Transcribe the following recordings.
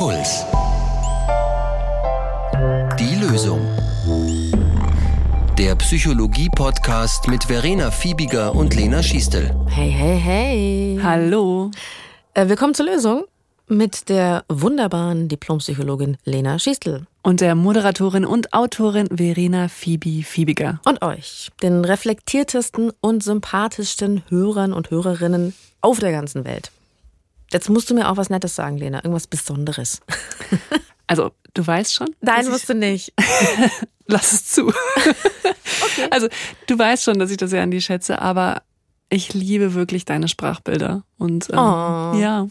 Puls. Die Lösung. Der Psychologie-Podcast mit Verena Fiebiger und Lena Schiestel. Hey, hey, hey. Hallo. Äh, willkommen zur Lösung mit der wunderbaren Diplompsychologin Lena Schiestel. Und der Moderatorin und Autorin Verena Phoebe Fiebiger. Und euch, den reflektiertesten und sympathischsten Hörern und Hörerinnen auf der ganzen Welt. Jetzt musst du mir auch was Nettes sagen, Lena. Irgendwas Besonderes. Also, du weißt schon? Nein, musst du nicht. Lass es zu. okay. Also, du weißt schon, dass ich das sehr an dir schätze, aber ich liebe wirklich deine Sprachbilder. Und ähm, oh. ja,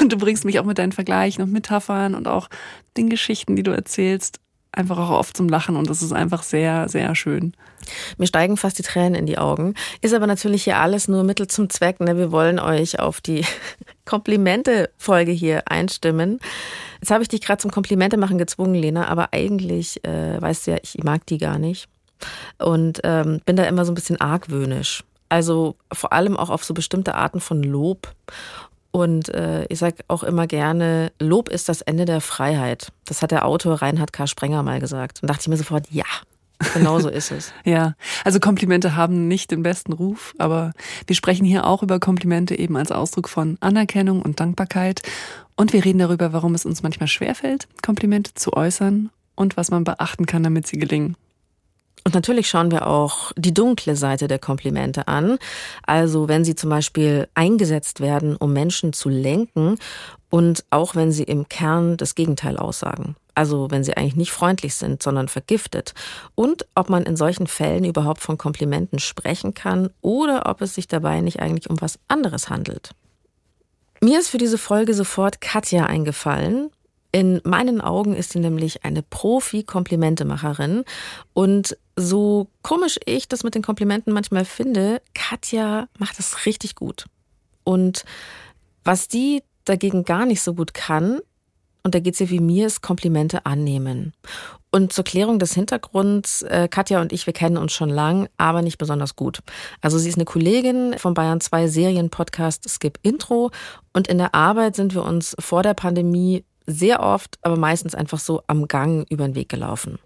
und du bringst mich auch mit deinen Vergleichen und Metaphern und auch den Geschichten, die du erzählst, einfach auch oft zum Lachen und das ist einfach sehr, sehr schön. Mir steigen fast die Tränen in die Augen. Ist aber natürlich hier alles nur Mittel zum Zweck. Ne? Wir wollen euch auf die Komplimente-Folge hier einstimmen. Jetzt habe ich dich gerade zum Komplimente machen gezwungen, Lena, aber eigentlich äh, weißt du ja, ich mag die gar nicht. Und ähm, bin da immer so ein bisschen argwöhnisch. Also vor allem auch auf so bestimmte Arten von Lob. Und äh, ich sage auch immer gerne, Lob ist das Ende der Freiheit. Das hat der Autor Reinhard K. Sprenger mal gesagt. Und dachte ich mir sofort, ja, Genau so ist es. ja, also Komplimente haben nicht den besten Ruf, aber wir sprechen hier auch über Komplimente eben als Ausdruck von Anerkennung und Dankbarkeit. Und wir reden darüber, warum es uns manchmal schwerfällt, Komplimente zu äußern und was man beachten kann, damit sie gelingen. Und natürlich schauen wir auch die dunkle Seite der Komplimente an. Also wenn sie zum Beispiel eingesetzt werden, um Menschen zu lenken und auch wenn sie im Kern das Gegenteil aussagen. Also wenn sie eigentlich nicht freundlich sind, sondern vergiftet. Und ob man in solchen Fällen überhaupt von Komplimenten sprechen kann oder ob es sich dabei nicht eigentlich um was anderes handelt. Mir ist für diese Folge sofort Katja eingefallen, in meinen Augen ist sie nämlich eine Profi-Komplimentemacherin. Und so komisch ich das mit den Komplimenten manchmal finde, Katja macht das richtig gut. Und was die dagegen gar nicht so gut kann, und da geht es ihr wie mir, ist Komplimente annehmen. Und zur Klärung des Hintergrunds, äh, Katja und ich, wir kennen uns schon lang, aber nicht besonders gut. Also sie ist eine Kollegin vom Bayern 2 Serienpodcast Skip Intro und in der Arbeit sind wir uns vor der Pandemie sehr oft, aber meistens einfach so am Gang über den Weg gelaufen.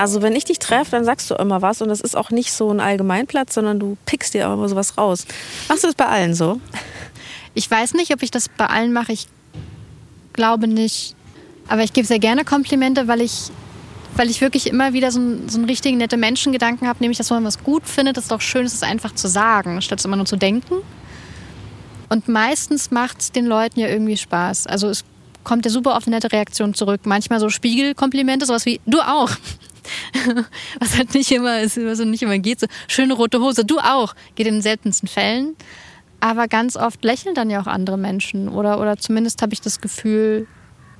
Also wenn ich dich treffe, dann sagst du immer was und das ist auch nicht so ein Allgemeinplatz, sondern du pickst dir auch immer sowas raus. Machst du das bei allen so? Ich weiß nicht, ob ich das bei allen mache. Ich glaube nicht. Aber ich gebe sehr gerne Komplimente, weil ich, weil ich wirklich immer wieder so, einen, so einen richtigen nette Menschengedanken habe, nämlich, dass man was gut findet, ist es doch schön, es einfach zu sagen, statt es immer nur zu denken. Und meistens macht es den Leuten ja irgendwie Spaß. Also es kommt ja super oft eine nette Reaktion zurück. Manchmal so Spiegelkomplimente, sowas wie du auch. was halt nicht immer ist, was nicht immer geht. So schöne rote Hose, du auch. Geht in den seltensten Fällen. Aber ganz oft lächeln dann ja auch andere Menschen. Oder, oder zumindest habe ich das Gefühl,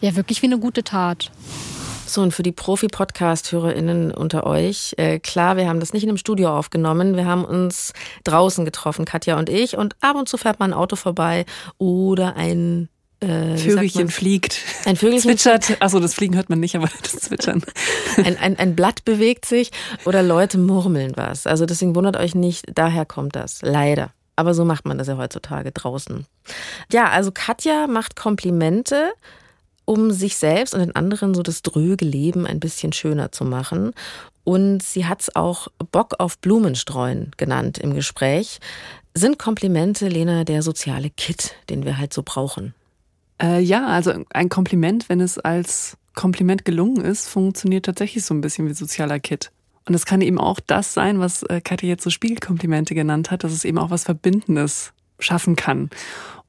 ja, wirklich wie eine gute Tat. So, und für die Profi-Podcast-HörerInnen unter euch, äh, klar, wir haben das nicht in einem Studio aufgenommen. Wir haben uns draußen getroffen, Katja und ich. Und ab und zu fährt mal ein Auto vorbei oder ein äh, Vögelchen fliegt. Ein Vögelchen zwitschert. Achso, das Fliegen hört man nicht, aber das Zwitschern. Ein, ein, ein Blatt bewegt sich oder Leute murmeln was. Also deswegen wundert euch nicht, daher kommt das. Leider. Aber so macht man das ja heutzutage draußen. Ja, also Katja macht Komplimente, um sich selbst und den anderen so das dröge Leben ein bisschen schöner zu machen. Und sie hat es auch Bock auf Blumenstreuen genannt im Gespräch. Sind Komplimente, Lena, der soziale Kit, den wir halt so brauchen? Äh, ja, also ein Kompliment, wenn es als Kompliment gelungen ist, funktioniert tatsächlich so ein bisschen wie sozialer Kit. Und es kann eben auch das sein, was äh, Katja jetzt so Spiegelkomplimente genannt hat, dass es eben auch was Verbindendes schaffen kann.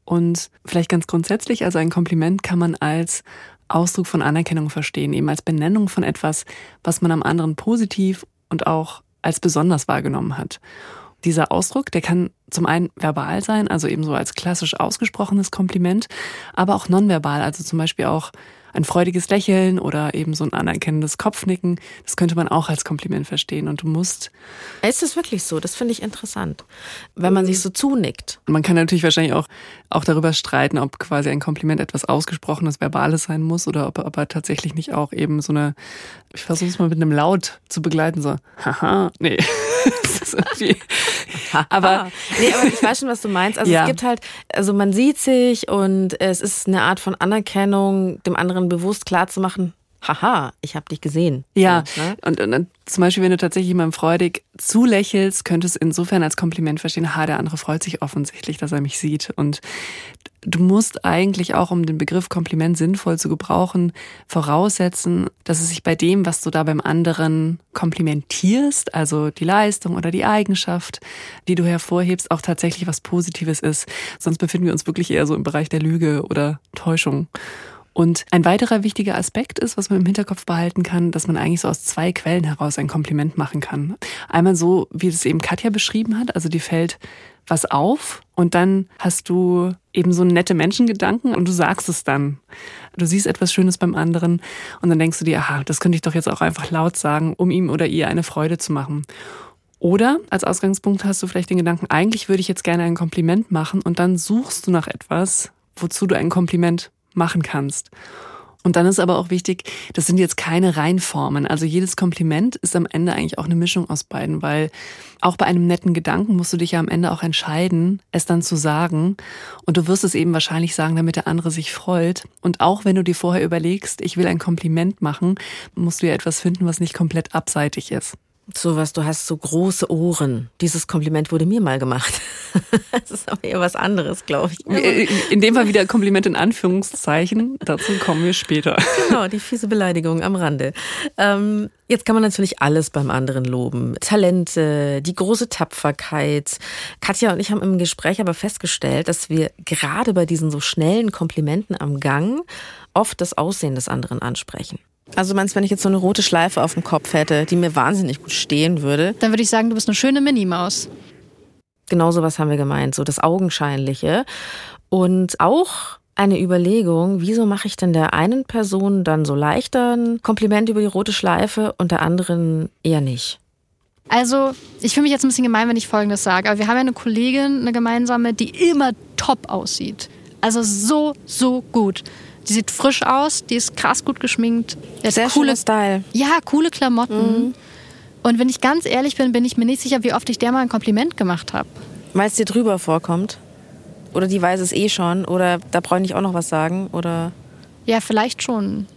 Und vielleicht ganz grundsätzlich, also ein Kompliment kann man als Ausdruck von Anerkennung verstehen, eben als Benennung von etwas, was man am anderen positiv und auch als besonders wahrgenommen hat. Dieser Ausdruck, der kann zum einen verbal sein, also eben so als klassisch ausgesprochenes Kompliment, aber auch nonverbal, also zum Beispiel auch ein freudiges Lächeln oder eben so ein anerkennendes Kopfnicken, das könnte man auch als Kompliment verstehen. Und du musst. Ist es wirklich so? Das finde ich interessant. Wenn man sich so zunickt. Man kann natürlich wahrscheinlich auch, auch darüber streiten, ob quasi ein Kompliment etwas Ausgesprochenes, Verbales sein muss oder ob aber tatsächlich nicht auch eben so eine, ich versuche es mal mit einem Laut zu begleiten, so, haha, nee. das aber, nee, aber ich weiß schon, was du meinst. Also ja. es gibt halt, also man sieht sich und es ist eine Art von Anerkennung, dem anderen bewusst klarzumachen, haha, ich habe dich gesehen. Ja, so, ne? und, und, zum Beispiel, wenn du tatsächlich jemandem freudig zulächelst, könntest du insofern als Kompliment verstehen, ha, der andere freut sich offensichtlich, dass er mich sieht. Und du musst eigentlich auch, um den Begriff Kompliment sinnvoll zu gebrauchen, voraussetzen, dass es sich bei dem, was du da beim anderen komplimentierst, also die Leistung oder die Eigenschaft, die du hervorhebst, auch tatsächlich was Positives ist. Sonst befinden wir uns wirklich eher so im Bereich der Lüge oder Täuschung. Und ein weiterer wichtiger Aspekt ist, was man im Hinterkopf behalten kann, dass man eigentlich so aus zwei Quellen heraus ein Kompliment machen kann. Einmal so, wie es eben Katja beschrieben hat, also die fällt was auf und dann hast du eben so nette Menschengedanken und du sagst es dann. Du siehst etwas Schönes beim anderen und dann denkst du dir, aha, das könnte ich doch jetzt auch einfach laut sagen, um ihm oder ihr eine Freude zu machen. Oder als Ausgangspunkt hast du vielleicht den Gedanken, eigentlich würde ich jetzt gerne ein Kompliment machen und dann suchst du nach etwas, wozu du ein Kompliment machen kannst. Und dann ist aber auch wichtig, das sind jetzt keine Reinformen. Also jedes Kompliment ist am Ende eigentlich auch eine Mischung aus beiden, weil auch bei einem netten Gedanken musst du dich ja am Ende auch entscheiden, es dann zu sagen. Und du wirst es eben wahrscheinlich sagen, damit der andere sich freut. Und auch wenn du dir vorher überlegst, ich will ein Kompliment machen, musst du ja etwas finden, was nicht komplett abseitig ist. Sowas, du hast so große Ohren. Dieses Kompliment wurde mir mal gemacht. das ist aber eher was anderes, glaube ich. Äh, in dem Fall wieder Kompliment in Anführungszeichen. Dazu kommen wir später. Genau, die fiese Beleidigung am Rande. Ähm, jetzt kann man natürlich alles beim anderen loben. Talente, die große Tapferkeit. Katja und ich haben im Gespräch aber festgestellt, dass wir gerade bei diesen so schnellen Komplimenten am Gang oft das Aussehen des anderen ansprechen. Also meinst du, wenn ich jetzt so eine rote Schleife auf dem Kopf hätte, die mir wahnsinnig gut stehen würde? Dann würde ich sagen, du bist eine schöne Minimaus. Genau so was haben wir gemeint, so das Augenscheinliche. Und auch eine Überlegung, wieso mache ich denn der einen Person dann so leichter ein Kompliment über die rote Schleife und der anderen eher nicht? Also, ich fühle mich jetzt ein bisschen gemein, wenn ich Folgendes sage, aber wir haben ja eine Kollegin, eine gemeinsame, die immer top aussieht. Also so, so gut. Die sieht frisch aus, die ist krass gut geschminkt. Sehr coole Style. Ja, coole Klamotten. Mhm. Und wenn ich ganz ehrlich bin, bin ich mir nicht sicher, wie oft ich der mal ein Kompliment gemacht habe. Weil es dir drüber vorkommt? Oder die weiß es eh schon? Oder da brauche ich auch noch was sagen? Oder? Ja, vielleicht schon.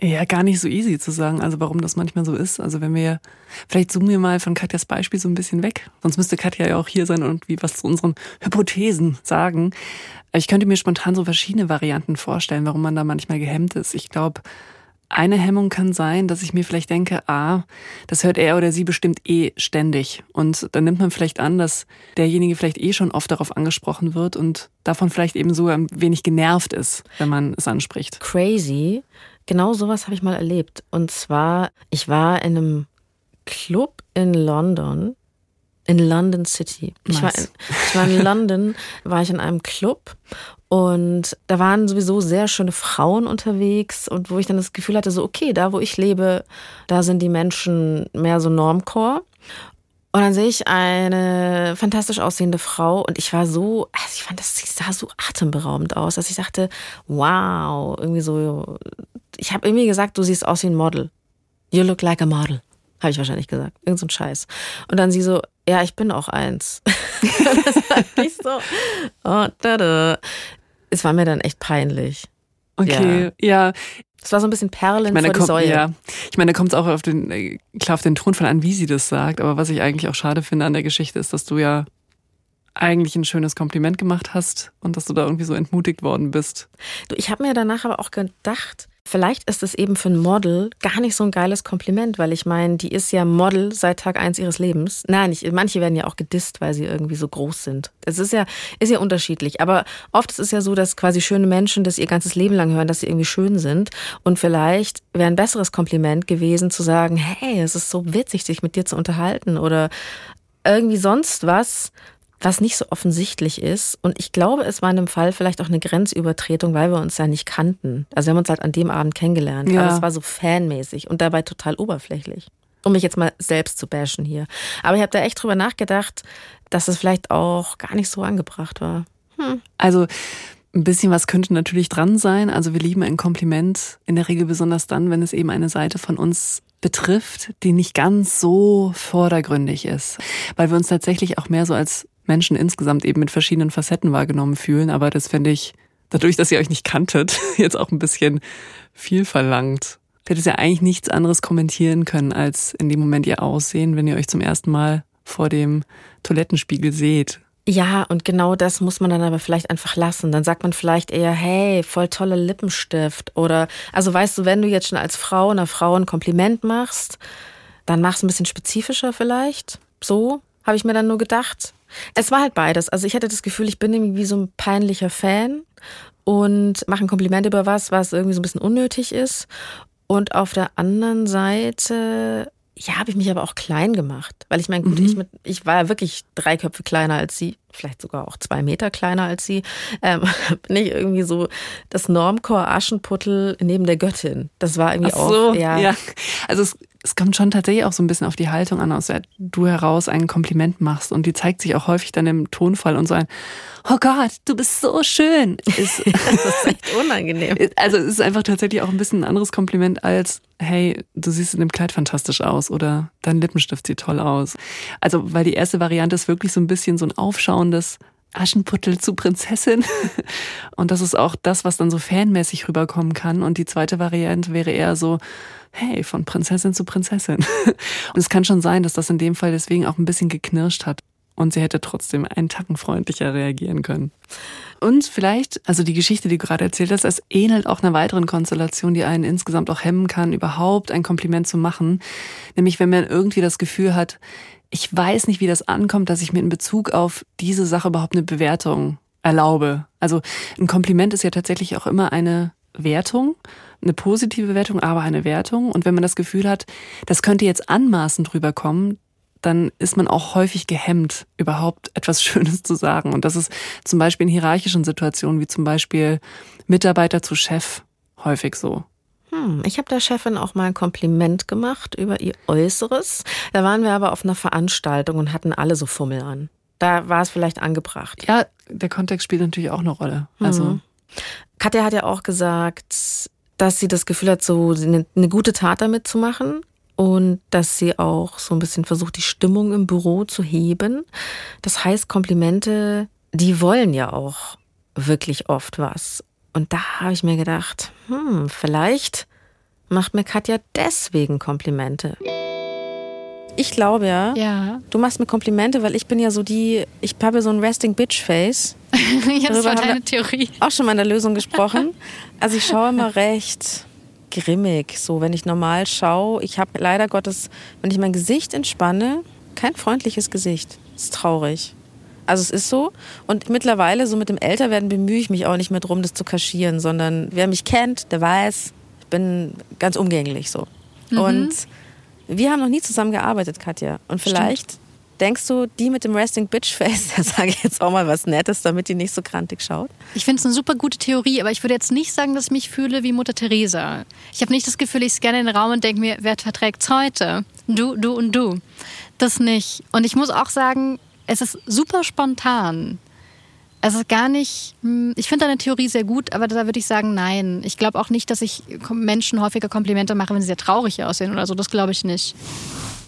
Ja, gar nicht so easy zu sagen, also warum das manchmal so ist. Also wenn wir, vielleicht zoomen wir mal von Katjas Beispiel so ein bisschen weg. Sonst müsste Katja ja auch hier sein und wie was zu unseren Hypothesen sagen. Ich könnte mir spontan so verschiedene Varianten vorstellen, warum man da manchmal gehemmt ist. Ich glaube, eine Hemmung kann sein, dass ich mir vielleicht denke, ah, das hört er oder sie bestimmt eh ständig. Und dann nimmt man vielleicht an, dass derjenige vielleicht eh schon oft darauf angesprochen wird und davon vielleicht eben so ein wenig genervt ist, wenn man es anspricht. Crazy. Genau sowas habe ich mal erlebt. Und zwar, ich war in einem Club in London in London City. Nice. Ich, war in, ich war in London, war ich in einem Club und da waren sowieso sehr schöne Frauen unterwegs und wo ich dann das Gefühl hatte, so okay, da wo ich lebe, da sind die Menschen mehr so Normcore. Und dann sehe ich eine fantastisch aussehende Frau und ich war so, also ich fand, das sie sah so atemberaubend aus, dass ich sagte, wow, irgendwie so, ich habe irgendwie gesagt, du siehst aus wie ein Model. You look like a model. Habe ich wahrscheinlich gesagt. Irgend so ein Scheiß. Und dann sie so, ja, ich bin auch eins. das war nicht so. Oh, tada. Es war mir dann echt peinlich. Okay, ja. ja. Es war so ein bisschen Perlen ich meine, vor die kommt, Säule. Ja. Ich meine, da kommt es auch auf den, äh, klar auf den Tonfall an, wie sie das sagt. Aber was ich eigentlich auch schade finde an der Geschichte ist, dass du ja eigentlich ein schönes Kompliment gemacht hast und dass du da irgendwie so entmutigt worden bist. Du, ich habe mir danach aber auch gedacht, Vielleicht ist es eben für ein Model gar nicht so ein geiles Kompliment, weil ich meine, die ist ja Model seit Tag eins ihres Lebens. Nein, ich, manche werden ja auch gedisst, weil sie irgendwie so groß sind. Es ist ja, ist ja unterschiedlich. Aber oft ist es ja so, dass quasi schöne Menschen das ihr ganzes Leben lang hören, dass sie irgendwie schön sind. Und vielleicht wäre ein besseres Kompliment gewesen zu sagen, hey, es ist so witzig, sich mit dir zu unterhalten oder irgendwie sonst was, was nicht so offensichtlich ist. Und ich glaube, es war in dem Fall vielleicht auch eine Grenzübertretung, weil wir uns ja nicht kannten. Also wir haben uns halt an dem Abend kennengelernt. Ja. Aber es war so fanmäßig und dabei total oberflächlich. Um mich jetzt mal selbst zu bashen hier. Aber ich habe da echt drüber nachgedacht, dass es vielleicht auch gar nicht so angebracht war. Hm. Also ein bisschen was könnte natürlich dran sein. Also wir lieben ein Kompliment in der Regel besonders dann, wenn es eben eine Seite von uns betrifft, die nicht ganz so vordergründig ist. Weil wir uns tatsächlich auch mehr so als Menschen insgesamt eben mit verschiedenen Facetten wahrgenommen fühlen. Aber das finde ich, dadurch, dass ihr euch nicht kanntet, jetzt auch ein bisschen viel verlangt. Du hättest ja eigentlich nichts anderes kommentieren können, als in dem Moment ihr Aussehen, wenn ihr euch zum ersten Mal vor dem Toilettenspiegel seht. Ja, und genau das muss man dann aber vielleicht einfach lassen. Dann sagt man vielleicht eher, hey, voll toller Lippenstift. Oder, also weißt du, wenn du jetzt schon als Frau einer Frau ein Kompliment machst, dann machst du ein bisschen spezifischer vielleicht. So, habe ich mir dann nur gedacht. Es war halt beides. Also ich hatte das Gefühl, ich bin irgendwie so ein peinlicher Fan und mache ein Kompliment über was, was irgendwie so ein bisschen unnötig ist. Und auf der anderen Seite, ja, habe ich mich aber auch klein gemacht. Weil ich meine, gut, mhm. ich, mit, ich war ja wirklich drei Köpfe kleiner als sie, vielleicht sogar auch zwei Meter kleiner als sie. Ähm, bin ich irgendwie so das Normcore Aschenputtel neben der Göttin. Das war irgendwie Ach so, auch. Ja. ja. Also es es kommt schon tatsächlich auch so ein bisschen auf die Haltung an, aus der du heraus ein Kompliment machst. Und die zeigt sich auch häufig dann im Tonfall und so ein, oh Gott, du bist so schön. Ist, das ist echt unangenehm. Also es ist einfach tatsächlich auch ein bisschen ein anderes Kompliment als, hey, du siehst in dem Kleid fantastisch aus oder dein Lippenstift sieht toll aus. Also, weil die erste Variante ist wirklich so ein bisschen so ein aufschauendes, Aschenputtel zu Prinzessin. Und das ist auch das, was dann so fanmäßig rüberkommen kann. Und die zweite Variante wäre eher so, hey, von Prinzessin zu Prinzessin. Und es kann schon sein, dass das in dem Fall deswegen auch ein bisschen geknirscht hat. Und sie hätte trotzdem einen Tacken freundlicher reagieren können. Und vielleicht, also die Geschichte, die du gerade erzählt hast, es ähnelt auch einer weiteren Konstellation, die einen insgesamt auch hemmen kann, überhaupt ein Kompliment zu machen. Nämlich, wenn man irgendwie das Gefühl hat, ich weiß nicht, wie das ankommt, dass ich mir in Bezug auf diese Sache überhaupt eine Bewertung erlaube. Also ein Kompliment ist ja tatsächlich auch immer eine Wertung, eine positive Wertung, aber eine Wertung. Und wenn man das Gefühl hat, das könnte jetzt anmaßend rüberkommen, dann ist man auch häufig gehemmt, überhaupt etwas Schönes zu sagen. Und das ist zum Beispiel in hierarchischen Situationen, wie zum Beispiel Mitarbeiter zu Chef, häufig so. Hm, ich habe der Chefin auch mal ein Kompliment gemacht über ihr Äußeres. Da waren wir aber auf einer Veranstaltung und hatten alle so Fummel an. Da war es vielleicht angebracht. Ja, der Kontext spielt natürlich auch eine Rolle. Also mhm. Katja hat ja auch gesagt, dass sie das Gefühl hat, so eine, eine gute Tat damit zu machen und dass sie auch so ein bisschen versucht, die Stimmung im Büro zu heben. Das heißt, Komplimente, die wollen ja auch wirklich oft was. Und da habe ich mir gedacht, hm, vielleicht macht mir Katja deswegen Komplimente. Ich glaube ja, ja, du machst mir Komplimente, weil ich bin ja so die, ich habe so ein Resting Bitch Face. ja, das war deine Theorie. Auch schon mal in der Lösung gesprochen. Also ich schaue immer recht grimmig, so wenn ich normal schaue. Ich habe leider Gottes, wenn ich mein Gesicht entspanne, kein freundliches Gesicht. Das ist traurig. Also es ist so. Und mittlerweile, so mit dem Älterwerden, bemühe ich mich auch nicht mehr drum, das zu kaschieren, sondern wer mich kennt, der weiß, ich bin ganz umgänglich so. Mhm. Und wir haben noch nie zusammen gearbeitet, Katja. Und vielleicht Stimmt. denkst du, die mit dem Resting Bitch Face, da sage ich jetzt auch mal was Nettes, damit die nicht so krantig schaut. Ich finde es eine super gute Theorie, aber ich würde jetzt nicht sagen, dass ich mich fühle wie Mutter Teresa. Ich habe nicht das Gefühl, ich scanne den Raum und denke mir, wer verträgt's heute? Du, du und du. Das nicht. Und ich muss auch sagen, es ist super spontan. Es ist gar nicht, hm, ich finde deine Theorie sehr gut, aber da würde ich sagen, nein. Ich glaube auch nicht, dass ich Menschen häufiger Komplimente mache, wenn sie sehr traurig aussehen oder so. Das glaube ich nicht.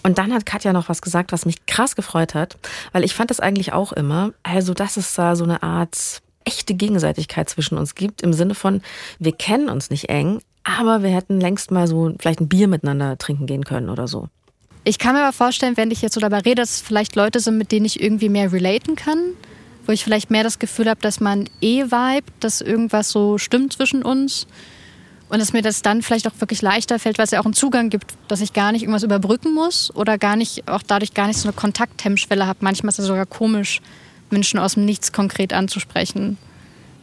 Und dann hat Katja noch was gesagt, was mich krass gefreut hat, weil ich fand das eigentlich auch immer, also dass es da so eine Art echte Gegenseitigkeit zwischen uns gibt, im Sinne von, wir kennen uns nicht eng, aber wir hätten längst mal so vielleicht ein Bier miteinander trinken gehen können oder so. Ich kann mir aber vorstellen, wenn ich jetzt so dabei rede, dass es vielleicht Leute sind, mit denen ich irgendwie mehr relaten kann, wo ich vielleicht mehr das Gefühl habe, dass man eh vibe, dass irgendwas so stimmt zwischen uns und dass mir das dann vielleicht auch wirklich leichter fällt, weil es ja auch einen Zugang gibt, dass ich gar nicht irgendwas überbrücken muss oder gar nicht, auch dadurch gar nicht so eine Kontakthemmschwelle habe. Manchmal ist es sogar komisch, Menschen aus dem Nichts konkret anzusprechen.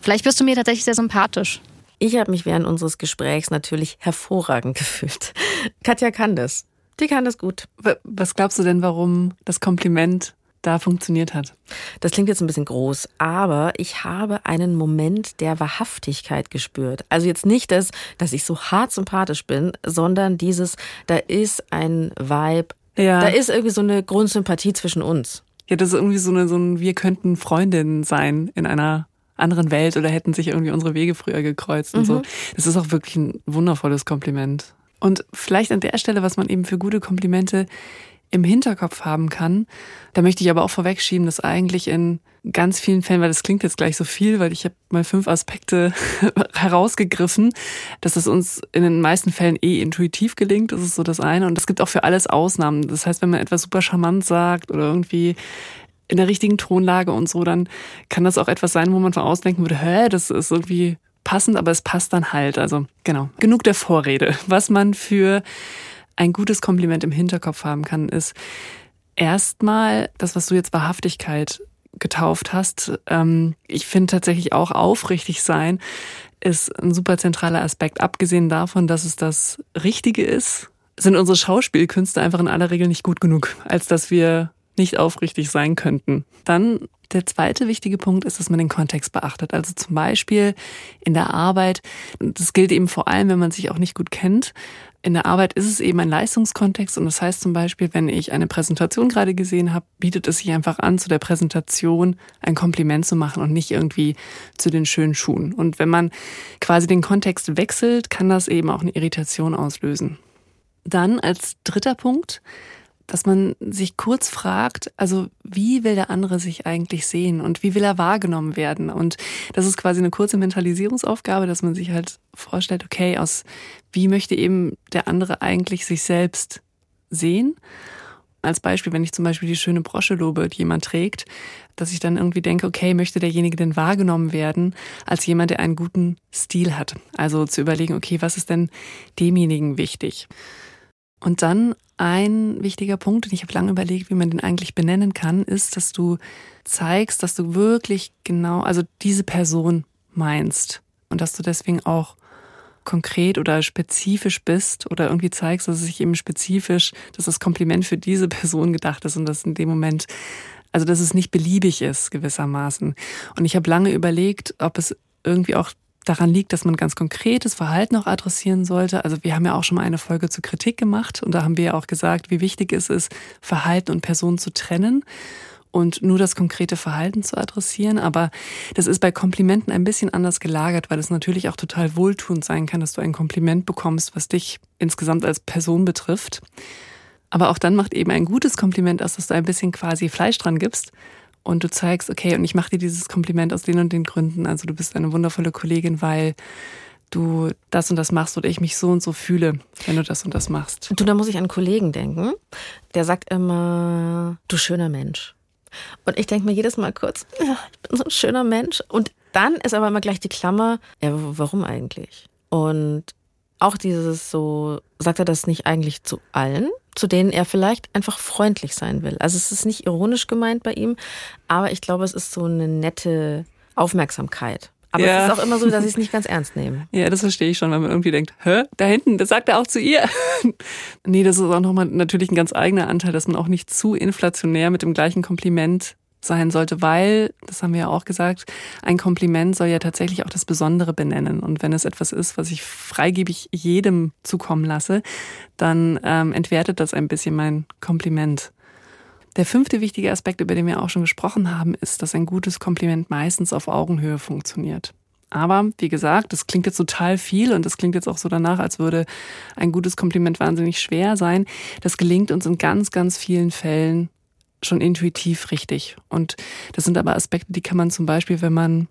Vielleicht bist du mir tatsächlich sehr sympathisch. Ich habe mich während unseres Gesprächs natürlich hervorragend gefühlt. Katja kann das. Die kann das gut. Was glaubst du denn, warum das Kompliment da funktioniert hat. Das klingt jetzt ein bisschen groß, aber ich habe einen Moment der Wahrhaftigkeit gespürt. Also jetzt nicht das, dass ich so hart sympathisch bin, sondern dieses, da ist ein Vibe, ja. da ist irgendwie so eine Grundsympathie zwischen uns. Ja, das ist irgendwie so eine, so ein, wir könnten Freundinnen sein in einer anderen Welt oder hätten sich irgendwie unsere Wege früher gekreuzt und mhm. so. Das ist auch wirklich ein wundervolles Kompliment. Und vielleicht an der Stelle, was man eben für gute Komplimente im Hinterkopf haben kann. Da möchte ich aber auch vorwegschieben, dass eigentlich in ganz vielen Fällen, weil das klingt jetzt gleich so viel, weil ich habe mal fünf Aspekte herausgegriffen, dass es uns in den meisten Fällen eh intuitiv gelingt. Das ist so das eine. Und es gibt auch für alles Ausnahmen. Das heißt, wenn man etwas super charmant sagt oder irgendwie in der richtigen Tonlage und so, dann kann das auch etwas sein, wo man von ausdenken würde, hä, das ist irgendwie passend, aber es passt dann halt. Also genau, genug der Vorrede. Was man für ein gutes Kompliment im Hinterkopf haben kann, ist erstmal das, was du jetzt Wahrhaftigkeit getauft hast. Ähm, ich finde tatsächlich auch aufrichtig sein ist ein super zentraler Aspekt. Abgesehen davon, dass es das Richtige ist, sind unsere Schauspielkünste einfach in aller Regel nicht gut genug, als dass wir nicht aufrichtig sein könnten. Dann der zweite wichtige Punkt ist, dass man den Kontext beachtet. Also zum Beispiel in der Arbeit, das gilt eben vor allem, wenn man sich auch nicht gut kennt, in der Arbeit ist es eben ein Leistungskontext und das heißt zum Beispiel, wenn ich eine Präsentation gerade gesehen habe, bietet es sich einfach an, zu der Präsentation ein Kompliment zu machen und nicht irgendwie zu den schönen Schuhen. Und wenn man quasi den Kontext wechselt, kann das eben auch eine Irritation auslösen. Dann als dritter Punkt dass man sich kurz fragt, also wie will der andere sich eigentlich sehen und wie will er wahrgenommen werden? Und das ist quasi eine kurze Mentalisierungsaufgabe, dass man sich halt vorstellt, okay, aus wie möchte eben der andere eigentlich sich selbst sehen? Als Beispiel, wenn ich zum Beispiel die schöne Brosche lobe, die jemand trägt, dass ich dann irgendwie denke, okay, möchte derjenige denn wahrgenommen werden als jemand, der einen guten Stil hat? Also zu überlegen, okay, was ist denn demjenigen wichtig? Und dann ein wichtiger Punkt, und ich habe lange überlegt, wie man den eigentlich benennen kann, ist, dass du zeigst, dass du wirklich genau, also diese Person meinst und dass du deswegen auch konkret oder spezifisch bist oder irgendwie zeigst, dass es sich eben spezifisch, dass das Kompliment für diese Person gedacht ist und dass in dem Moment, also dass es nicht beliebig ist gewissermaßen. Und ich habe lange überlegt, ob es irgendwie auch daran liegt, dass man ganz konkretes Verhalten auch adressieren sollte. Also wir haben ja auch schon mal eine Folge zur Kritik gemacht und da haben wir ja auch gesagt, wie wichtig es ist, Verhalten und Personen zu trennen und nur das konkrete Verhalten zu adressieren. Aber das ist bei Komplimenten ein bisschen anders gelagert, weil es natürlich auch total wohltuend sein kann, dass du ein Kompliment bekommst, was dich insgesamt als Person betrifft. Aber auch dann macht eben ein gutes Kompliment aus, dass du ein bisschen quasi Fleisch dran gibst und du zeigst, okay, und ich mache dir dieses Kompliment aus den und den Gründen. Also du bist eine wundervolle Kollegin, weil du das und das machst oder ich mich so und so fühle, wenn du das und das machst. Du, da muss ich an einen Kollegen denken, der sagt immer, du schöner Mensch. Und ich denke mir jedes Mal kurz, ja, ich bin so ein schöner Mensch. Und dann ist aber immer gleich die Klammer, ja, warum eigentlich? Und auch dieses so, sagt er das nicht eigentlich zu allen? Zu denen er vielleicht einfach freundlich sein will. Also es ist nicht ironisch gemeint bei ihm, aber ich glaube, es ist so eine nette Aufmerksamkeit. Aber ja. es ist auch immer so, dass ich es nicht ganz ernst nehme. Ja, das verstehe ich schon, wenn man irgendwie denkt, hä, da hinten, das sagt er auch zu ihr. nee, das ist auch nochmal natürlich ein ganz eigener Anteil, dass man auch nicht zu inflationär mit dem gleichen Kompliment sein sollte, weil, das haben wir ja auch gesagt, ein Kompliment soll ja tatsächlich auch das Besondere benennen. Und wenn es etwas ist, was ich freigebig jedem zukommen lasse, dann ähm, entwertet das ein bisschen mein Kompliment. Der fünfte wichtige Aspekt, über den wir auch schon gesprochen haben, ist, dass ein gutes Kompliment meistens auf Augenhöhe funktioniert. Aber wie gesagt, das klingt jetzt total viel und das klingt jetzt auch so danach, als würde ein gutes Kompliment wahnsinnig schwer sein. Das gelingt uns in ganz, ganz vielen Fällen schon intuitiv richtig. Und das sind aber Aspekte, die kann man zum Beispiel, wenn man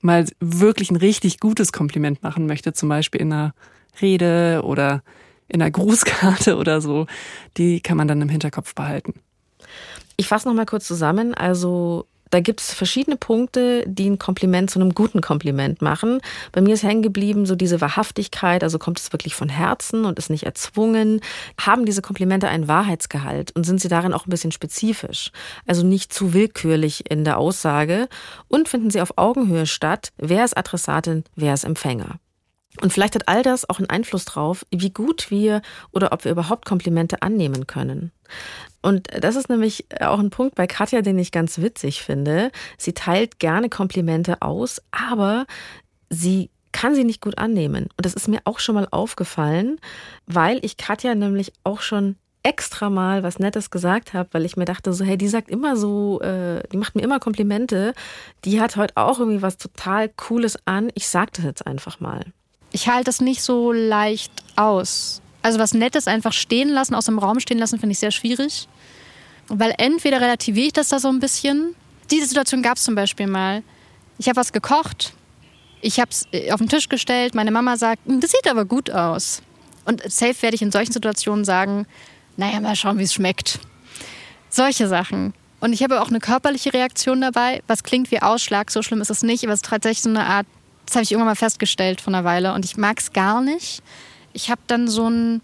mal wirklich ein richtig gutes Kompliment machen möchte, zum Beispiel in einer Rede oder in einer Grußkarte oder so, die kann man dann im Hinterkopf behalten. Ich fasse noch mal kurz zusammen. Also da gibt es verschiedene Punkte, die ein Kompliment zu einem guten Kompliment machen. Bei mir ist hängen geblieben so diese Wahrhaftigkeit, also kommt es wirklich von Herzen und ist nicht erzwungen. Haben diese Komplimente einen Wahrheitsgehalt und sind sie darin auch ein bisschen spezifisch? Also nicht zu willkürlich in der Aussage und finden sie auf Augenhöhe statt, wer ist Adressatin, wer ist Empfänger. Und vielleicht hat all das auch einen Einfluss drauf, wie gut wir oder ob wir überhaupt Komplimente annehmen können. Und das ist nämlich auch ein Punkt bei Katja, den ich ganz witzig finde. Sie teilt gerne Komplimente aus, aber sie kann sie nicht gut annehmen. Und das ist mir auch schon mal aufgefallen, weil ich Katja nämlich auch schon extra mal was Nettes gesagt habe, weil ich mir dachte, so, hey, die sagt immer so, äh, die macht mir immer Komplimente. Die hat heute auch irgendwie was total Cooles an. Ich sag das jetzt einfach mal. Ich halte das nicht so leicht aus. Also was Nettes einfach stehen lassen, aus dem Raum stehen lassen, finde ich sehr schwierig. Weil entweder relativiere ich das da so ein bisschen. Diese Situation gab es zum Beispiel mal. Ich habe was gekocht, ich habe es äh, auf den Tisch gestellt, meine Mama sagt, hm, das sieht aber gut aus. Und safe werde ich in solchen Situationen sagen, naja, mal schauen, wie es schmeckt. Solche Sachen. Und ich habe auch eine körperliche Reaktion dabei, was klingt wie Ausschlag, so schlimm ist es nicht, aber es ist tatsächlich so eine Art, das habe ich irgendwann mal festgestellt vor einer Weile und ich mag es gar nicht. Ich habe dann so ein,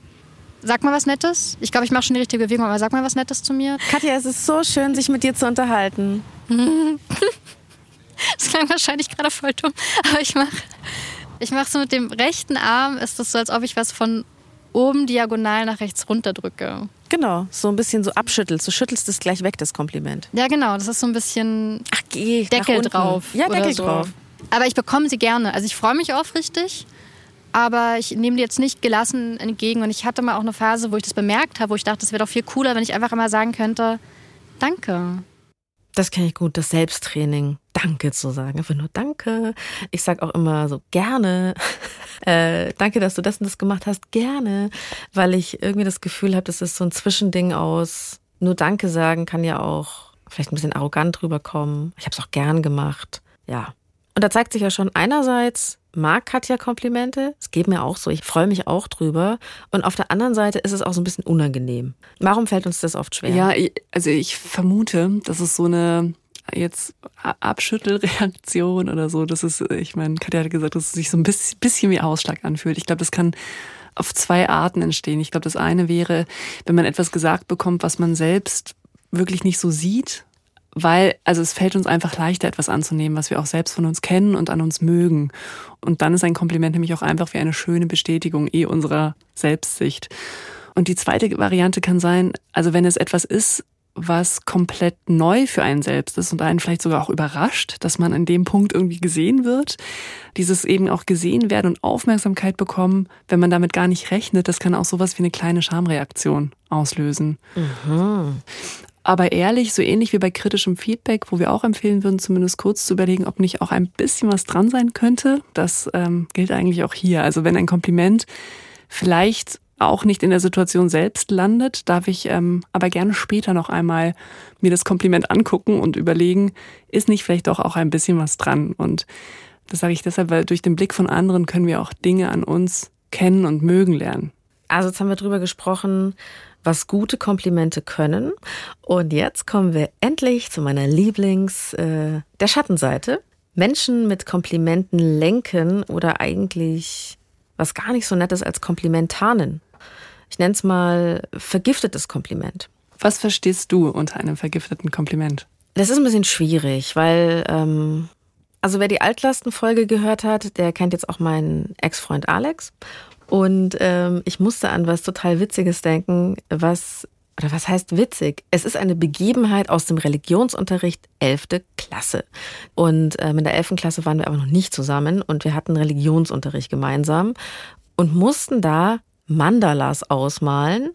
sag mal was Nettes. Ich glaube, ich mache schon die richtige Bewegung, aber sag mal was Nettes zu mir. Katja, es ist so schön, sich mit dir zu unterhalten. das klang wahrscheinlich gerade voll dumm, aber ich mache ich mach so mit dem rechten Arm, ist das so, als ob ich was von oben diagonal nach rechts runter drücke. Genau, so ein bisschen so abschüttelst. Du schüttelst es gleich weg, das Kompliment. Ja, genau. Das ist so ein bisschen Ach, geh, Deckel drauf. Ja, Deckel so. drauf. Aber ich bekomme sie gerne. Also ich freue mich aufrichtig, aber ich nehme die jetzt nicht gelassen entgegen. Und ich hatte mal auch eine Phase, wo ich das bemerkt habe, wo ich dachte, es wäre doch viel cooler, wenn ich einfach immer sagen könnte, danke. Das kenne ich gut, das Selbsttraining. Danke zu sagen. Einfach nur Danke. Ich sage auch immer so gerne. Äh, danke, dass du das und das gemacht hast. Gerne. Weil ich irgendwie das Gefühl habe, das ist so ein Zwischending aus. Nur Danke sagen kann ja auch vielleicht ein bisschen arrogant rüberkommen. Ich habe es auch gern gemacht. Ja. Und da zeigt sich ja schon einerseits, mag Katja Komplimente. Es geht mir auch so. Ich freue mich auch drüber. Und auf der anderen Seite ist es auch so ein bisschen unangenehm. Warum fällt uns das oft schwer? Ja, also ich vermute, dass es so eine jetzt Abschüttelreaktion oder so. Das ist, ich meine, Katja hat gesagt, dass es sich so ein bisschen wie Ausschlag anfühlt. Ich glaube, das kann auf zwei Arten entstehen. Ich glaube, das eine wäre, wenn man etwas gesagt bekommt, was man selbst wirklich nicht so sieht weil, also es fällt uns einfach leichter, etwas anzunehmen, was wir auch selbst von uns kennen und an uns mögen. Und dann ist ein Kompliment nämlich auch einfach wie eine schöne Bestätigung eh unserer Selbstsicht. Und die zweite Variante kann sein, also wenn es etwas ist, was komplett neu für einen selbst ist und einen vielleicht sogar auch überrascht, dass man an dem Punkt irgendwie gesehen wird. Dieses eben auch gesehen werden und Aufmerksamkeit bekommen, wenn man damit gar nicht rechnet, das kann auch sowas wie eine kleine Schamreaktion auslösen. Mhm aber ehrlich, so ähnlich wie bei kritischem Feedback, wo wir auch empfehlen würden, zumindest kurz zu überlegen, ob nicht auch ein bisschen was dran sein könnte. Das ähm, gilt eigentlich auch hier. Also wenn ein Kompliment vielleicht auch nicht in der Situation selbst landet, darf ich ähm, aber gerne später noch einmal mir das Kompliment angucken und überlegen, ist nicht vielleicht doch auch ein bisschen was dran? Und das sage ich deshalb, weil durch den Blick von anderen können wir auch Dinge an uns kennen und mögen lernen. Also jetzt haben wir drüber gesprochen, was gute Komplimente können. Und jetzt kommen wir endlich zu meiner Lieblings, äh, der Schattenseite. Menschen mit Komplimenten lenken oder eigentlich was gar nicht so nettes als Kompliment tarnen. Ich nenne es mal vergiftetes Kompliment. Was verstehst du unter einem vergifteten Kompliment? Das ist ein bisschen schwierig, weil ähm, also wer die Altlastenfolge gehört hat, der kennt jetzt auch meinen Ex-Freund Alex. Und ähm, ich musste an was total Witziges denken, was, oder was heißt witzig? Es ist eine Begebenheit aus dem Religionsunterricht 11. Klasse. Und ähm, in der 11. Klasse waren wir aber noch nicht zusammen und wir hatten Religionsunterricht gemeinsam und mussten da Mandalas ausmalen.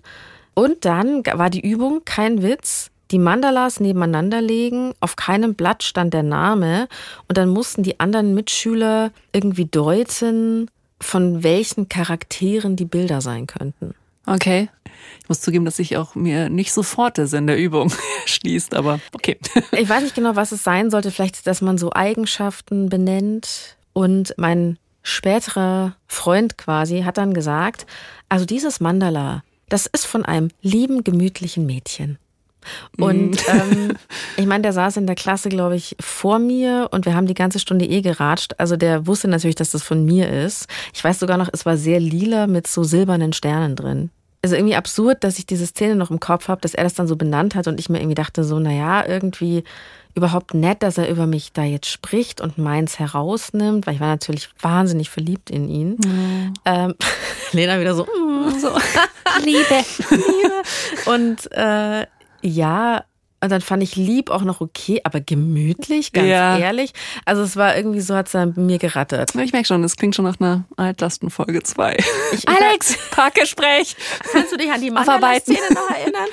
Und dann war die Übung, kein Witz, die Mandalas nebeneinander legen, auf keinem Blatt stand der Name und dann mussten die anderen Mitschüler irgendwie deuten, von welchen Charakteren die Bilder sein könnten. Okay. Ich muss zugeben, dass ich auch mir nicht sofort der Sinn der Übung schließt, aber okay. Ich weiß nicht genau, was es sein sollte. Vielleicht, dass man so Eigenschaften benennt. Und mein späterer Freund quasi hat dann gesagt, also dieses Mandala, das ist von einem lieben, gemütlichen Mädchen. Und mhm. ähm, ich meine, der saß in der Klasse, glaube ich, vor mir und wir haben die ganze Stunde eh geratscht. Also der wusste natürlich, dass das von mir ist. Ich weiß sogar noch, es war sehr lila mit so silbernen Sternen drin. Also irgendwie absurd, dass ich diese Szene noch im Kopf habe, dass er das dann so benannt hat und ich mir irgendwie dachte so, naja, irgendwie überhaupt nett, dass er über mich da jetzt spricht und meins herausnimmt, weil ich war natürlich wahnsinnig verliebt in ihn. Mhm. Ähm, Lena wieder so, mm, so. Liebe. Liebe. Und äh, ja, und dann fand ich lieb auch noch okay, aber gemütlich, ganz ja. ehrlich. Also es war irgendwie so, hat es mir gerattert. Ich merke schon, das klingt schon nach einer Altlasten-Folge 2. Alex! Parkgespräch! Kannst du dich an die Mandalas-Szene noch erinnern?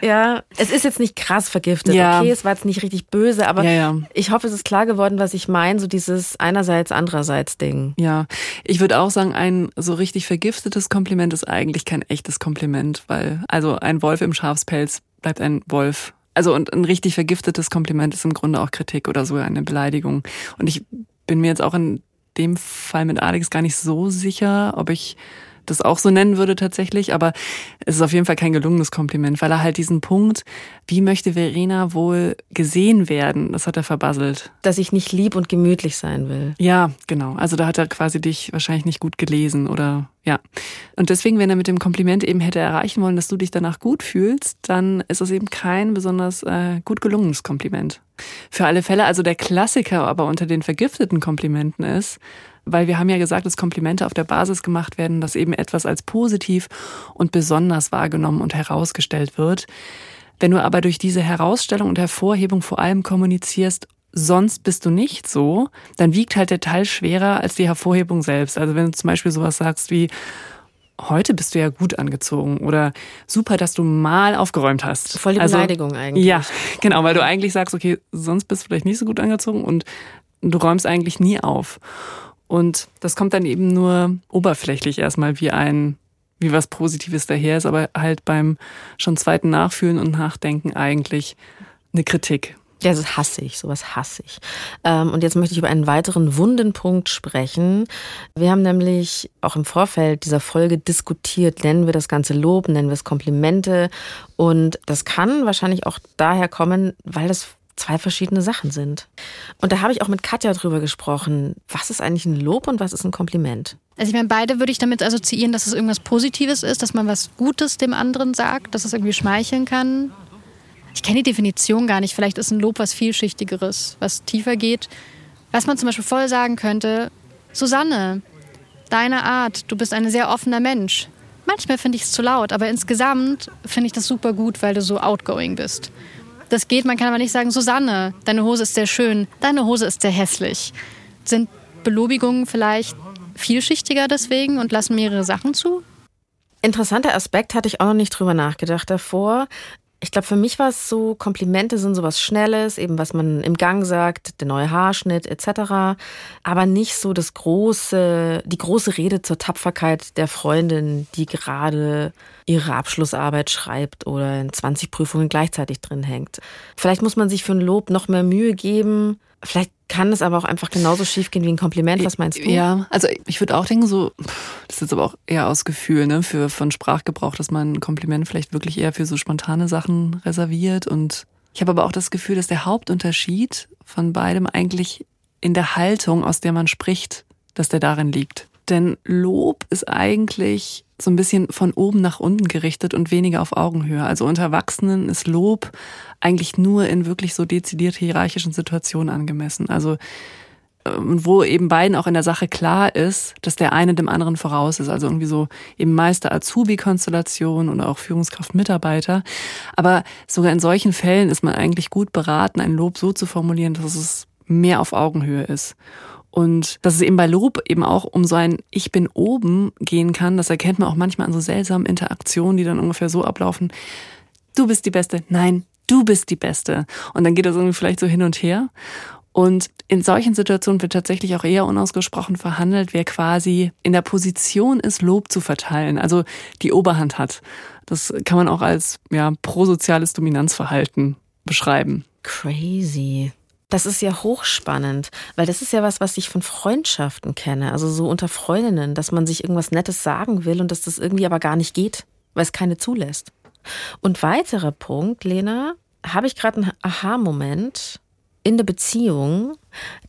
Ja, es ist jetzt nicht krass vergiftet, ja. okay, es war jetzt nicht richtig böse, aber ja. ich hoffe, es ist klar geworden, was ich meine, so dieses einerseits, andererseits Ding. Ja, ich würde auch sagen, ein so richtig vergiftetes Kompliment ist eigentlich kein echtes Kompliment, weil also ein Wolf im Schafspelz bleibt ein Wolf also und ein richtig vergiftetes Kompliment ist im Grunde auch Kritik oder sogar eine Beleidigung. Und ich bin mir jetzt auch in dem Fall mit Alex gar nicht so sicher, ob ich das auch so nennen würde tatsächlich, aber es ist auf jeden Fall kein gelungenes Kompliment, weil er halt diesen Punkt, wie möchte Verena wohl gesehen werden, das hat er verbasselt. Dass ich nicht lieb und gemütlich sein will. Ja, genau. Also da hat er quasi dich wahrscheinlich nicht gut gelesen oder ja. Und deswegen, wenn er mit dem Kompliment eben hätte erreichen wollen, dass du dich danach gut fühlst, dann ist es eben kein besonders äh, gut gelungenes Kompliment. Für alle Fälle, also der Klassiker aber unter den vergifteten Komplimenten ist, weil wir haben ja gesagt, dass Komplimente auf der Basis gemacht werden, dass eben etwas als positiv und besonders wahrgenommen und herausgestellt wird. Wenn du aber durch diese Herausstellung und Hervorhebung vor allem kommunizierst, sonst bist du nicht so, dann wiegt halt der Teil schwerer als die Hervorhebung selbst. Also wenn du zum Beispiel sowas sagst wie, heute bist du ja gut angezogen oder super, dass du mal aufgeräumt hast. Voll die also, Beleidigung eigentlich. Ja, genau, weil du eigentlich sagst, okay, sonst bist du vielleicht nicht so gut angezogen und du räumst eigentlich nie auf. Und das kommt dann eben nur oberflächlich erstmal wie ein, wie was Positives daher ist, aber halt beim schon zweiten Nachfühlen und Nachdenken eigentlich eine Kritik. Ja, das hasse ich, sowas hasse ich. Ähm, und jetzt möchte ich über einen weiteren wunden Punkt sprechen. Wir haben nämlich auch im Vorfeld dieser Folge diskutiert, nennen wir das Ganze Lob, nennen wir es Komplimente. Und das kann wahrscheinlich auch daher kommen, weil das zwei verschiedene Sachen sind. Und da habe ich auch mit Katja drüber gesprochen. Was ist eigentlich ein Lob und was ist ein Kompliment? Also ich meine, beide würde ich damit assoziieren, dass es irgendwas Positives ist, dass man was Gutes dem anderen sagt, dass es irgendwie schmeicheln kann. Ich kenne die Definition gar nicht. Vielleicht ist ein Lob was vielschichtigeres, was tiefer geht. Was man zum Beispiel voll sagen könnte, Susanne, deine Art, du bist ein sehr offener Mensch. Manchmal finde ich es zu laut, aber insgesamt finde ich das super gut, weil du so outgoing bist. Das geht, man kann aber nicht sagen, Susanne, deine Hose ist sehr schön, deine Hose ist sehr hässlich. Sind Belobigungen vielleicht vielschichtiger deswegen und lassen mehrere Sachen zu? Interessanter Aspekt hatte ich auch noch nicht drüber nachgedacht davor. Ich glaube, für mich war es so, Komplimente sind sowas Schnelles, eben was man im Gang sagt, der neue Haarschnitt etc. Aber nicht so das große, die große Rede zur Tapferkeit der Freundin, die gerade ihre Abschlussarbeit schreibt oder in 20 Prüfungen gleichzeitig drin hängt. Vielleicht muss man sich für ein Lob noch mehr Mühe geben. Vielleicht kann es aber auch einfach genauso schief gehen wie ein Kompliment. Was meinst du? Ja, also ich würde auch denken, so, das ist jetzt aber auch eher aus Gefühl, ne, für, von Sprachgebrauch, dass man ein Kompliment vielleicht wirklich eher für so spontane Sachen reserviert. Und ich habe aber auch das Gefühl, dass der Hauptunterschied von beidem eigentlich in der Haltung, aus der man spricht, dass der darin liegt. Denn Lob ist eigentlich so ein bisschen von oben nach unten gerichtet und weniger auf Augenhöhe. Also unter Erwachsenen ist Lob eigentlich nur in wirklich so dezidiert hierarchischen Situationen angemessen. Also ähm, wo eben beiden auch in der Sache klar ist, dass der eine dem anderen voraus ist. Also irgendwie so eben Meister Azubi-Konstellation oder auch Führungskraft Mitarbeiter. Aber sogar in solchen Fällen ist man eigentlich gut beraten, ein Lob so zu formulieren, dass es mehr auf Augenhöhe ist. Und dass es eben bei Lob eben auch um so ein Ich bin oben gehen kann, das erkennt man auch manchmal an so seltsamen Interaktionen, die dann ungefähr so ablaufen. Du bist die Beste. Nein, du bist die Beste. Und dann geht das irgendwie vielleicht so hin und her. Und in solchen Situationen wird tatsächlich auch eher unausgesprochen verhandelt, wer quasi in der Position ist, Lob zu verteilen, also die Oberhand hat. Das kann man auch als ja, prosoziales Dominanzverhalten beschreiben. Crazy. Das ist ja hochspannend, weil das ist ja was, was ich von Freundschaften kenne, also so unter Freundinnen, dass man sich irgendwas Nettes sagen will und dass das irgendwie aber gar nicht geht, weil es keine zulässt. Und weiterer Punkt, Lena, habe ich gerade einen Aha-Moment in der Beziehung,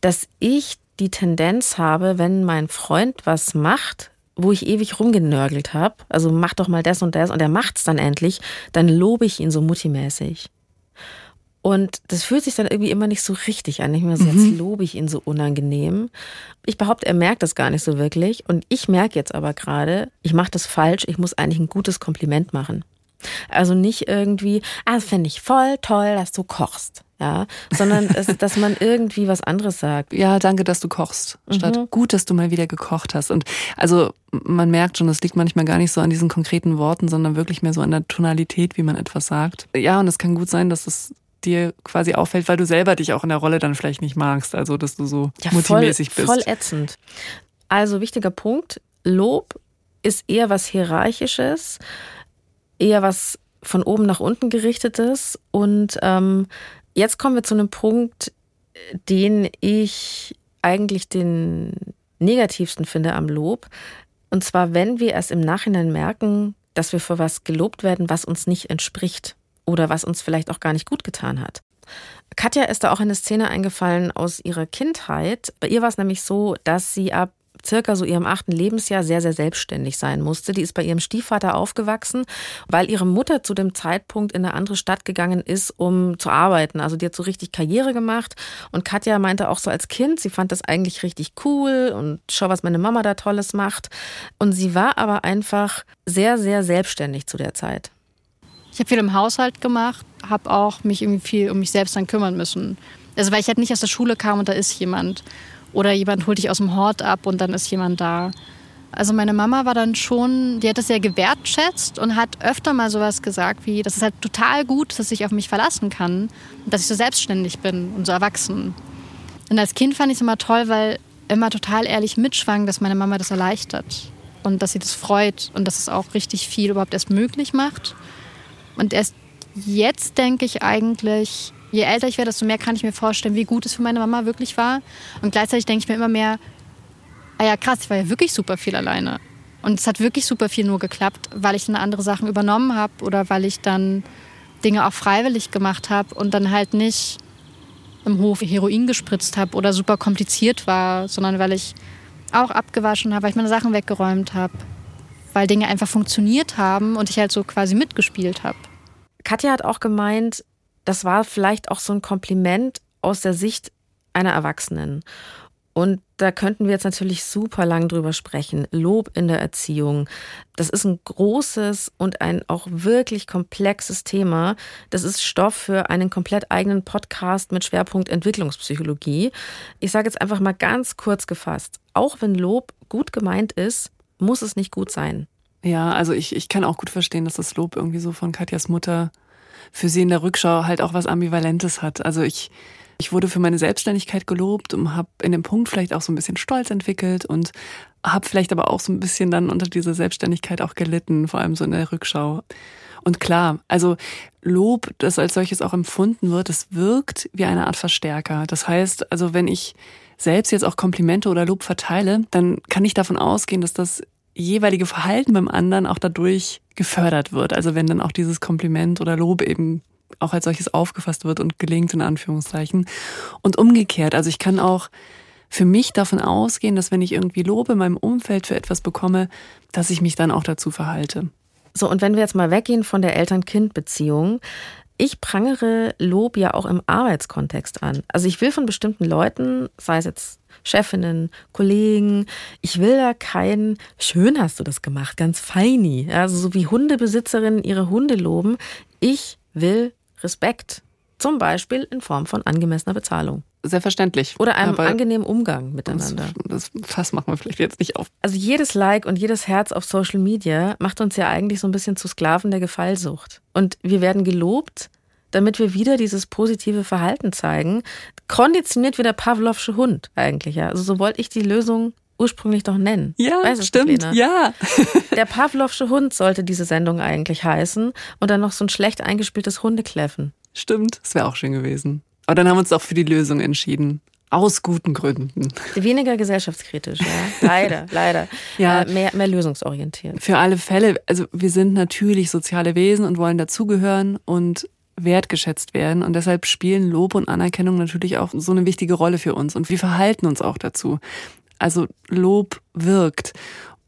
dass ich die Tendenz habe, wenn mein Freund was macht, wo ich ewig rumgenörgelt habe, also mach doch mal das und das und er macht's dann endlich, dann lobe ich ihn so muttimäßig. Und das fühlt sich dann irgendwie immer nicht so richtig an. Ich mir so, mhm. jetzt lobe ich ihn so unangenehm. Ich behaupte, er merkt das gar nicht so wirklich. Und ich merke jetzt aber gerade, ich mache das falsch. Ich muss eigentlich ein gutes Kompliment machen. Also nicht irgendwie, ah, das fände ich voll toll, dass du kochst. Ja, sondern dass, dass man irgendwie was anderes sagt. Ja, danke, dass du kochst. Statt mhm. gut, dass du mal wieder gekocht hast. Und also man merkt schon, es liegt manchmal gar nicht so an diesen konkreten Worten, sondern wirklich mehr so an der Tonalität, wie man etwas sagt. Ja, und es kann gut sein, dass es dir quasi auffällt, weil du selber dich auch in der Rolle dann vielleicht nicht magst. Also, dass du so ja, multimäßig voll, bist. Voll ätzend. Also, wichtiger Punkt. Lob ist eher was Hierarchisches eher was von oben nach unten gerichtetes. Und ähm, jetzt kommen wir zu einem Punkt, den ich eigentlich den negativsten finde am Lob. Und zwar, wenn wir erst im Nachhinein merken, dass wir für was gelobt werden, was uns nicht entspricht oder was uns vielleicht auch gar nicht gut getan hat. Katja ist da auch eine Szene eingefallen aus ihrer Kindheit. Bei ihr war es nämlich so, dass sie ab circa so ihrem achten Lebensjahr sehr, sehr selbstständig sein musste. Die ist bei ihrem Stiefvater aufgewachsen, weil ihre Mutter zu dem Zeitpunkt in eine andere Stadt gegangen ist, um zu arbeiten. Also die hat so richtig Karriere gemacht. Und Katja meinte auch so als Kind, sie fand das eigentlich richtig cool und schau, was meine Mama da Tolles macht. Und sie war aber einfach sehr, sehr selbstständig zu der Zeit. Ich habe viel im Haushalt gemacht, habe auch mich irgendwie viel um mich selbst dann kümmern müssen. Also weil ich halt nicht aus der Schule kam und da ist jemand. Oder jemand holt dich aus dem Hort ab und dann ist jemand da. Also meine Mama war dann schon, die hat das sehr gewertschätzt und hat öfter mal sowas gesagt wie, das ist halt total gut, dass ich auf mich verlassen kann und dass ich so selbstständig bin und so erwachsen. Und als Kind fand ich es immer toll, weil immer total ehrlich mitschwang, dass meine Mama das erleichtert und dass sie das freut und dass es auch richtig viel überhaupt erst möglich macht. Und erst jetzt denke ich eigentlich, je älter ich werde, desto mehr kann ich mir vorstellen, wie gut es für meine Mama wirklich war. Und gleichzeitig denke ich mir immer mehr, ah ja krass, ich war ja wirklich super viel alleine. Und es hat wirklich super viel nur geklappt, weil ich dann andere Sachen übernommen habe oder weil ich dann Dinge auch freiwillig gemacht habe und dann halt nicht im Hof Heroin gespritzt habe oder super kompliziert war, sondern weil ich auch abgewaschen habe, weil ich meine Sachen weggeräumt habe, weil Dinge einfach funktioniert haben und ich halt so quasi mitgespielt habe. Katja hat auch gemeint, das war vielleicht auch so ein Kompliment aus der Sicht einer Erwachsenen. Und da könnten wir jetzt natürlich super lang drüber sprechen. Lob in der Erziehung. Das ist ein großes und ein auch wirklich komplexes Thema. Das ist Stoff für einen komplett eigenen Podcast mit Schwerpunkt Entwicklungspsychologie. Ich sage jetzt einfach mal ganz kurz gefasst. Auch wenn Lob gut gemeint ist, muss es nicht gut sein. Ja, also ich, ich kann auch gut verstehen, dass das Lob irgendwie so von Katjas Mutter für sie in der Rückschau halt auch was Ambivalentes hat. Also ich, ich wurde für meine Selbstständigkeit gelobt und habe in dem Punkt vielleicht auch so ein bisschen Stolz entwickelt und habe vielleicht aber auch so ein bisschen dann unter dieser Selbstständigkeit auch gelitten, vor allem so in der Rückschau. Und klar, also Lob, das als solches auch empfunden wird, das wirkt wie eine Art Verstärker. Das heißt, also wenn ich selbst jetzt auch Komplimente oder Lob verteile, dann kann ich davon ausgehen, dass das jeweilige Verhalten beim anderen auch dadurch gefördert wird. Also wenn dann auch dieses Kompliment oder Lob eben auch als solches aufgefasst wird und gelingt in Anführungszeichen. Und umgekehrt, also ich kann auch für mich davon ausgehen, dass wenn ich irgendwie Lob in meinem Umfeld für etwas bekomme, dass ich mich dann auch dazu verhalte. So, und wenn wir jetzt mal weggehen von der Eltern-Kind-Beziehung, ich prangere Lob ja auch im Arbeitskontext an. Also ich will von bestimmten Leuten, sei es jetzt Chefinnen, Kollegen. Ich will da kein, schön hast du das gemacht, ganz feini. Also so wie Hundebesitzerinnen ihre Hunde loben. Ich will Respekt. Zum Beispiel in Form von angemessener Bezahlung. Selbstverständlich. Oder einem Aber angenehmen Umgang miteinander. Das, das Fass machen wir vielleicht jetzt nicht auf. Also jedes Like und jedes Herz auf Social Media macht uns ja eigentlich so ein bisschen zu Sklaven der Gefallsucht. Und wir werden gelobt, damit wir wieder dieses positive Verhalten zeigen. Konditioniert wie der Pavlovsche Hund eigentlich, ja. Also so wollte ich die Lösung ursprünglich doch nennen. Ja, weißt stimmt, ja. Der Pavlovsche Hund sollte diese Sendung eigentlich heißen und dann noch so ein schlecht eingespieltes Hundekläffen. Stimmt, das wäre auch schön gewesen. Aber dann haben wir uns auch für die Lösung entschieden. Aus guten Gründen. Weniger gesellschaftskritisch, ja. Leider, leider. Ja. Äh, mehr, mehr lösungsorientiert. Für alle Fälle, also wir sind natürlich soziale Wesen und wollen dazugehören und wertgeschätzt werden. Und deshalb spielen Lob und Anerkennung natürlich auch so eine wichtige Rolle für uns. Und wir verhalten uns auch dazu. Also Lob wirkt.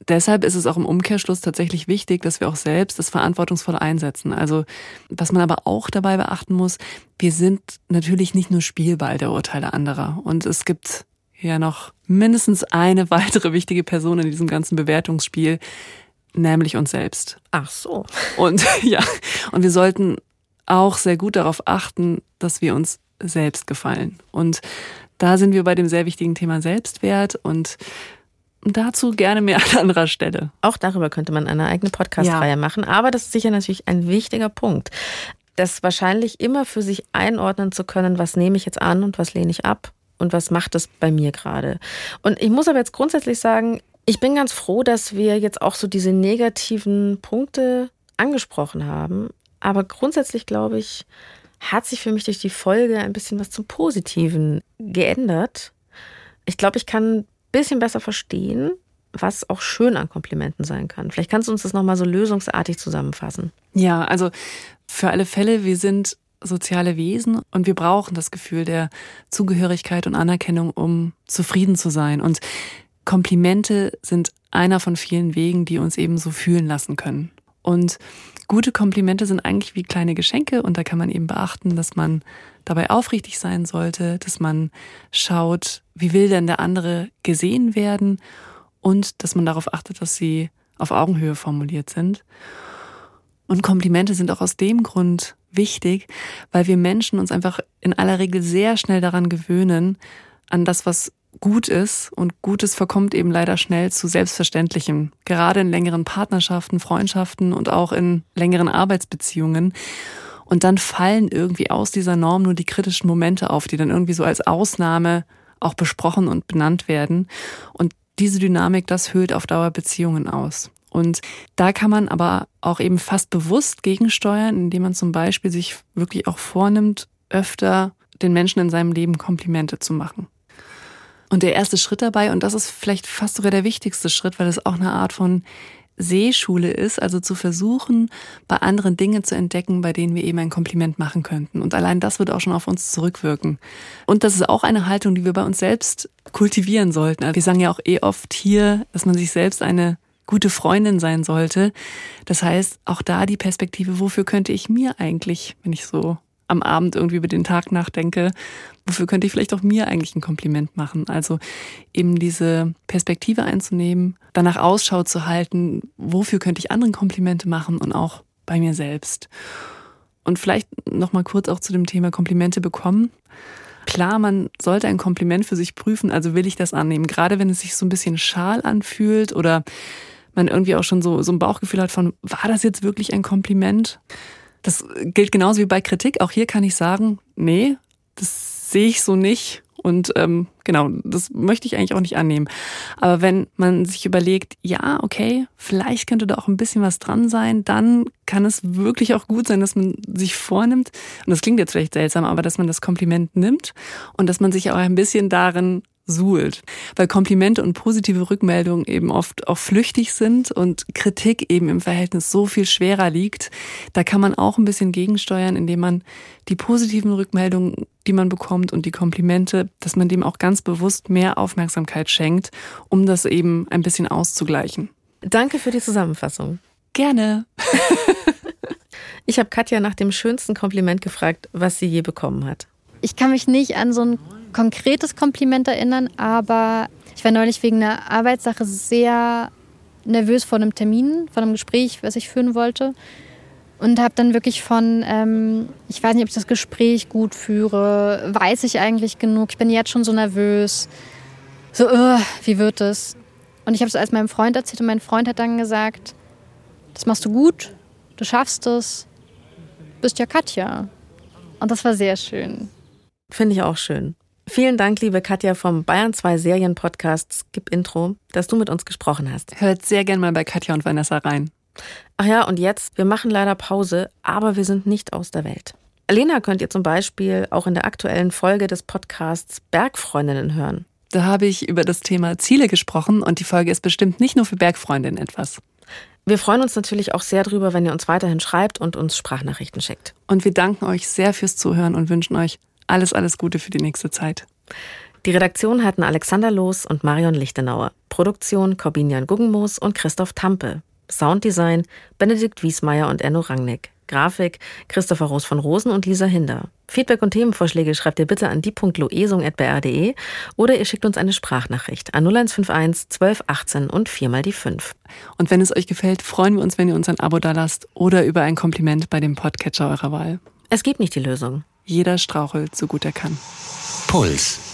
Deshalb ist es auch im Umkehrschluss tatsächlich wichtig, dass wir auch selbst das verantwortungsvoll einsetzen. Also was man aber auch dabei beachten muss, wir sind natürlich nicht nur Spielball der Urteile anderer. Und es gibt ja noch mindestens eine weitere wichtige Person in diesem ganzen Bewertungsspiel, nämlich uns selbst. Ach so. Und ja, und wir sollten auch sehr gut darauf achten, dass wir uns selbst gefallen. Und da sind wir bei dem sehr wichtigen Thema Selbstwert und dazu gerne mehr an anderer Stelle. Auch darüber könnte man eine eigene Podcast-Reihe ja. machen. Aber das ist sicher natürlich ein wichtiger Punkt. Das wahrscheinlich immer für sich einordnen zu können, was nehme ich jetzt an und was lehne ich ab und was macht es bei mir gerade. Und ich muss aber jetzt grundsätzlich sagen, ich bin ganz froh, dass wir jetzt auch so diese negativen Punkte angesprochen haben. Aber grundsätzlich glaube ich, hat sich für mich durch die Folge ein bisschen was zum Positiven geändert. Ich glaube, ich kann bisschen besser verstehen, was auch schön an Komplimenten sein kann. Vielleicht kannst du uns das nochmal so lösungsartig zusammenfassen. Ja, also für alle Fälle, wir sind soziale Wesen und wir brauchen das Gefühl der Zugehörigkeit und Anerkennung, um zufrieden zu sein. Und Komplimente sind einer von vielen Wegen, die uns eben so fühlen lassen können. Und gute Komplimente sind eigentlich wie kleine Geschenke und da kann man eben beachten, dass man dabei aufrichtig sein sollte, dass man schaut, wie will denn der andere gesehen werden und dass man darauf achtet, dass sie auf Augenhöhe formuliert sind. Und Komplimente sind auch aus dem Grund wichtig, weil wir Menschen uns einfach in aller Regel sehr schnell daran gewöhnen, an das, was gut ist. Und Gutes verkommt eben leider schnell zu Selbstverständlichem. Gerade in längeren Partnerschaften, Freundschaften und auch in längeren Arbeitsbeziehungen. Und dann fallen irgendwie aus dieser Norm nur die kritischen Momente auf, die dann irgendwie so als Ausnahme auch besprochen und benannt werden. Und diese Dynamik, das höhlt auf Dauer Beziehungen aus. Und da kann man aber auch eben fast bewusst gegensteuern, indem man zum Beispiel sich wirklich auch vornimmt, öfter den Menschen in seinem Leben Komplimente zu machen. Und der erste Schritt dabei, und das ist vielleicht fast sogar der wichtigste Schritt, weil es auch eine Art von Sehschule ist, also zu versuchen, bei anderen Dinge zu entdecken, bei denen wir eben ein Kompliment machen könnten. Und allein das wird auch schon auf uns zurückwirken. Und das ist auch eine Haltung, die wir bei uns selbst kultivieren sollten. Wir sagen ja auch eh oft hier, dass man sich selbst eine gute Freundin sein sollte. Das heißt, auch da die Perspektive, wofür könnte ich mir eigentlich, wenn ich so am Abend irgendwie über den Tag nachdenke, wofür könnte ich vielleicht auch mir eigentlich ein Kompliment machen? Also eben diese Perspektive einzunehmen, danach Ausschau zu halten, wofür könnte ich anderen Komplimente machen und auch bei mir selbst. Und vielleicht noch mal kurz auch zu dem Thema Komplimente bekommen. Klar, man sollte ein Kompliment für sich prüfen, also will ich das annehmen, gerade wenn es sich so ein bisschen schal anfühlt oder man irgendwie auch schon so, so ein Bauchgefühl hat von, war das jetzt wirklich ein Kompliment? Das gilt genauso wie bei Kritik. Auch hier kann ich sagen, nee, das sehe ich so nicht. Und ähm, genau, das möchte ich eigentlich auch nicht annehmen. Aber wenn man sich überlegt, ja, okay, vielleicht könnte da auch ein bisschen was dran sein, dann kann es wirklich auch gut sein, dass man sich vornimmt, und das klingt jetzt vielleicht seltsam, aber dass man das Kompliment nimmt und dass man sich auch ein bisschen darin suhlt, weil Komplimente und positive Rückmeldungen eben oft auch flüchtig sind und Kritik eben im Verhältnis so viel schwerer liegt. Da kann man auch ein bisschen gegensteuern, indem man die positiven Rückmeldungen, die man bekommt und die Komplimente, dass man dem auch ganz bewusst mehr Aufmerksamkeit schenkt, um das eben ein bisschen auszugleichen. Danke für die Zusammenfassung. Gerne. ich habe Katja nach dem schönsten Kompliment gefragt, was sie je bekommen hat. Ich kann mich nicht an so ein konkretes Kompliment erinnern, aber ich war neulich wegen einer Arbeitssache sehr nervös vor einem Termin, vor einem Gespräch, was ich führen wollte. Und habe dann wirklich von, ähm, ich weiß nicht, ob ich das Gespräch gut führe, weiß ich eigentlich genug, ich bin jetzt schon so nervös. So, uh, wie wird es? Und ich habe es als meinem Freund erzählt und mein Freund hat dann gesagt, das machst du gut, du schaffst es, bist ja Katja. Und das war sehr schön. Finde ich auch schön. Vielen Dank, liebe Katja vom Bayern 2 Serienpodcast Skip Intro, dass du mit uns gesprochen hast. Hört sehr gern mal bei Katja und Vanessa rein. Ach ja, und jetzt, wir machen leider Pause, aber wir sind nicht aus der Welt. Lena könnt ihr zum Beispiel auch in der aktuellen Folge des Podcasts Bergfreundinnen hören. Da habe ich über das Thema Ziele gesprochen und die Folge ist bestimmt nicht nur für Bergfreundinnen etwas. Wir freuen uns natürlich auch sehr drüber, wenn ihr uns weiterhin schreibt und uns Sprachnachrichten schickt. Und wir danken euch sehr fürs Zuhören und wünschen euch alles, alles Gute für die nächste Zeit. Die Redaktion hatten Alexander Loos und Marion Lichtenauer. Produktion Corbinian Guggenmoos und Christoph Tampe. Sounddesign Benedikt Wiesmeier und Enno Rangnick. Grafik Christopher Roos von Rosen und Lisa Hinder. Feedback und Themenvorschläge schreibt ihr bitte an die.loesung.br.de oder ihr schickt uns eine Sprachnachricht an 0151 1218 und viermal die 5. Und wenn es euch gefällt, freuen wir uns, wenn ihr uns ein Abo dalasst oder über ein Kompliment bei dem Podcatcher eurer Wahl. Es gibt nicht die Lösung. Jeder strauchelt so gut er kann. Puls.